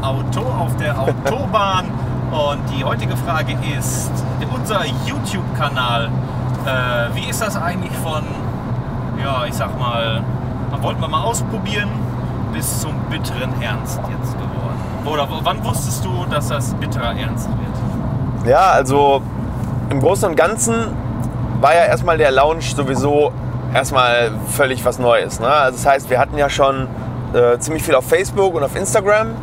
Auto auf der Autobahn. Und die heutige Frage ist, unser YouTube-Kanal, äh, wie ist das eigentlich von, ja, ich sag mal, wollten wir mal ausprobieren, bis zum bitteren Ernst jetzt geworden? Oder wann wusstest du, dass das bitterer Ernst wird? Ja, also im Großen und Ganzen war ja erstmal der Launch sowieso erstmal völlig was Neues. Ne? Also das heißt, wir hatten ja schon äh, ziemlich viel auf Facebook und auf Instagram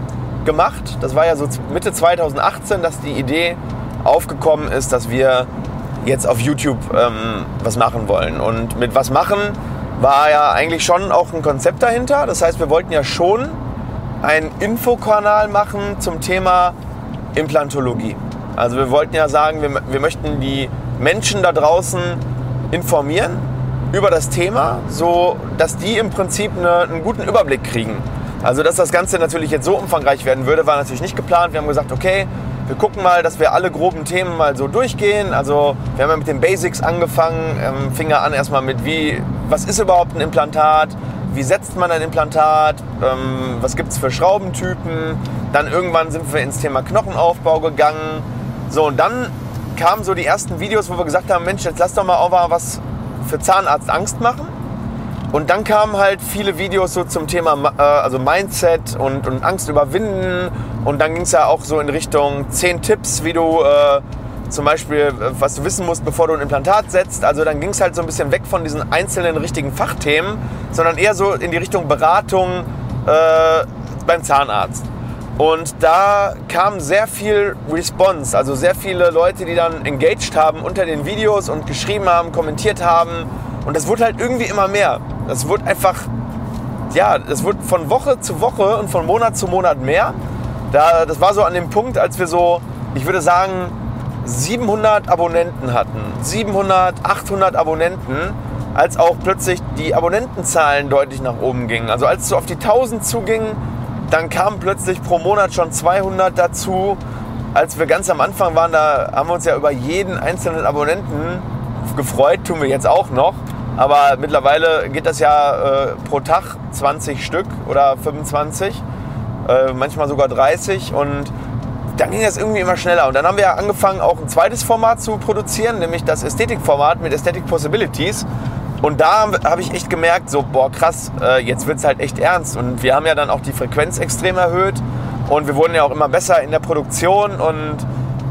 gemacht. Das war ja so Mitte 2018, dass die Idee aufgekommen ist, dass wir jetzt auf YouTube ähm, was machen wollen. Und mit was machen war ja eigentlich schon auch ein Konzept dahinter. Das heißt, wir wollten ja schon einen Infokanal machen zum Thema Implantologie. Also wir wollten ja sagen, wir, wir möchten die Menschen da draußen informieren über das Thema, so dass die im Prinzip eine, einen guten Überblick kriegen. Also dass das Ganze natürlich jetzt so umfangreich werden würde, war natürlich nicht geplant. Wir haben gesagt, okay, wir gucken mal, dass wir alle groben Themen mal so durchgehen. Also wir haben ja mit den Basics angefangen, ähm, fing ja an erstmal mit wie, was ist überhaupt ein Implantat, wie setzt man ein Implantat, ähm, was gibt es für Schraubentypen. Dann irgendwann sind wir ins Thema Knochenaufbau gegangen. So, und dann kamen so die ersten Videos, wo wir gesagt haben, Mensch, jetzt lass doch mal auch mal was für Zahnarzt Angst machen. Und dann kamen halt viele Videos so zum Thema äh, also Mindset und, und Angst überwinden. Und dann ging es ja auch so in Richtung 10 Tipps, wie du äh, zum Beispiel, was du wissen musst, bevor du ein Implantat setzt. Also dann ging es halt so ein bisschen weg von diesen einzelnen richtigen Fachthemen, sondern eher so in die Richtung Beratung äh, beim Zahnarzt. Und da kam sehr viel Response, also sehr viele Leute, die dann engaged haben unter den Videos und geschrieben haben, kommentiert haben. Und das wurde halt irgendwie immer mehr. Das wurde einfach, ja, das wurde von Woche zu Woche und von Monat zu Monat mehr. Da, das war so an dem Punkt, als wir so, ich würde sagen, 700 Abonnenten hatten. 700, 800 Abonnenten, als auch plötzlich die Abonnentenzahlen deutlich nach oben gingen. Also als es so auf die 1000 zuging, dann kamen plötzlich pro Monat schon 200 dazu. Als wir ganz am Anfang waren, da haben wir uns ja über jeden einzelnen Abonnenten gefreut, tun wir jetzt auch noch. Aber mittlerweile geht das ja äh, pro Tag 20 Stück oder 25, äh, manchmal sogar 30 und dann ging das irgendwie immer schneller. Und dann haben wir angefangen, auch ein zweites Format zu produzieren, nämlich das Ästhetikformat mit Aesthetic Possibilities. Und da habe ich echt gemerkt, so, boah, krass, äh, jetzt wird es halt echt ernst. Und wir haben ja dann auch die Frequenz extrem erhöht und wir wurden ja auch immer besser in der Produktion und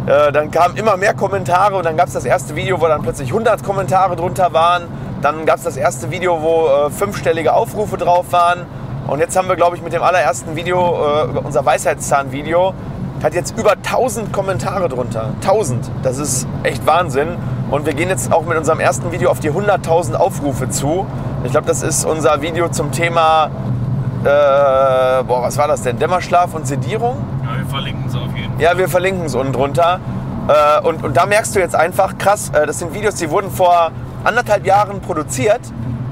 äh, dann kamen immer mehr Kommentare und dann gab es das erste Video, wo dann plötzlich 100 Kommentare drunter waren. Dann gab es das erste Video, wo äh, fünfstellige Aufrufe drauf waren. Und jetzt haben wir, glaube ich, mit dem allerersten Video, unser Weisheitszahn-Video, hat jetzt über 1000 Kommentare drunter. 1000. Das ist echt Wahnsinn. Und wir gehen jetzt auch mit unserem ersten Video auf die 100.000 Aufrufe zu. Ich glaube, das ist unser Video zum Thema, äh, boah, was war das denn? Dämmerschlaf und Sedierung? Ja, wir verlinken es auf jeden Fall. Ja, wir verlinken es unten drunter. Äh, und, und da merkst du jetzt einfach, krass, äh, das sind Videos, die wurden vor anderthalb Jahren produziert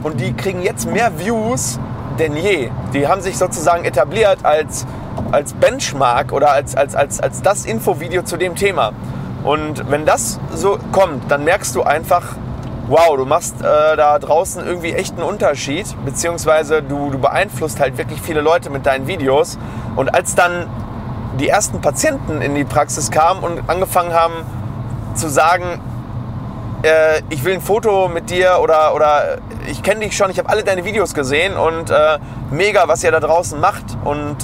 und die kriegen jetzt mehr Views denn je. Die haben sich sozusagen etabliert als, als Benchmark oder als, als, als, als das Infovideo zu dem Thema. Und wenn das so kommt, dann merkst du einfach, wow, du machst äh, da draußen irgendwie echt einen Unterschied, beziehungsweise du, du beeinflusst halt wirklich viele Leute mit deinen Videos. Und als dann die ersten Patienten in die Praxis kamen und angefangen haben zu sagen, äh, ich will ein Foto mit dir oder, oder ich kenne dich schon, ich habe alle deine Videos gesehen und äh, mega, was ihr da draußen macht. Und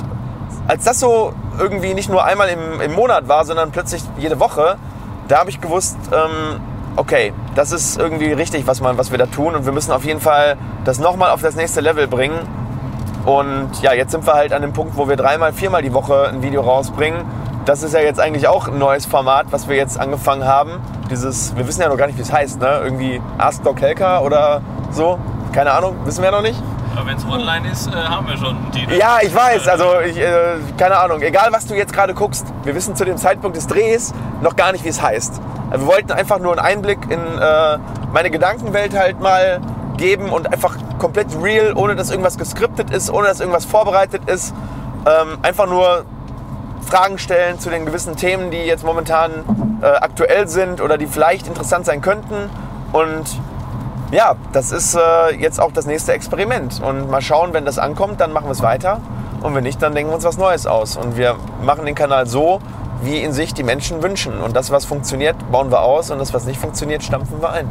als das so irgendwie nicht nur einmal im, im Monat war, sondern plötzlich jede Woche, da habe ich gewusst, ähm, okay, das ist irgendwie richtig, was, man, was wir da tun und wir müssen auf jeden Fall das nochmal auf das nächste Level bringen. Und ja, jetzt sind wir halt an dem Punkt, wo wir dreimal, viermal die Woche ein Video rausbringen. Das ist ja jetzt eigentlich auch ein neues Format, was wir jetzt angefangen haben. Dieses, wir wissen ja noch gar nicht, wie es heißt, ne? Irgendwie Ask Doc Helker oder so. Keine Ahnung, wissen wir ja noch nicht. Aber wenn es online ist, äh, haben wir schon Titel. Ja, ich weiß. Also, ich, äh, keine Ahnung. Egal, was du jetzt gerade guckst, wir wissen zu dem Zeitpunkt des Drehs noch gar nicht, wie es heißt. Also, wir wollten einfach nur einen Einblick in äh, meine Gedankenwelt halt mal geben und einfach komplett real, ohne dass irgendwas geskriptet ist, ohne dass irgendwas vorbereitet ist. Ähm, einfach nur Fragen stellen zu den gewissen Themen, die jetzt momentan äh, aktuell sind oder die vielleicht interessant sein könnten. Und ja, das ist äh, jetzt auch das nächste Experiment. Und mal schauen, wenn das ankommt, dann machen wir es weiter. Und wenn nicht, dann denken wir uns was Neues aus. Und wir machen den Kanal so, wie ihn sich die Menschen wünschen. Und das, was funktioniert, bauen wir aus. Und das, was nicht funktioniert, stampfen wir ein.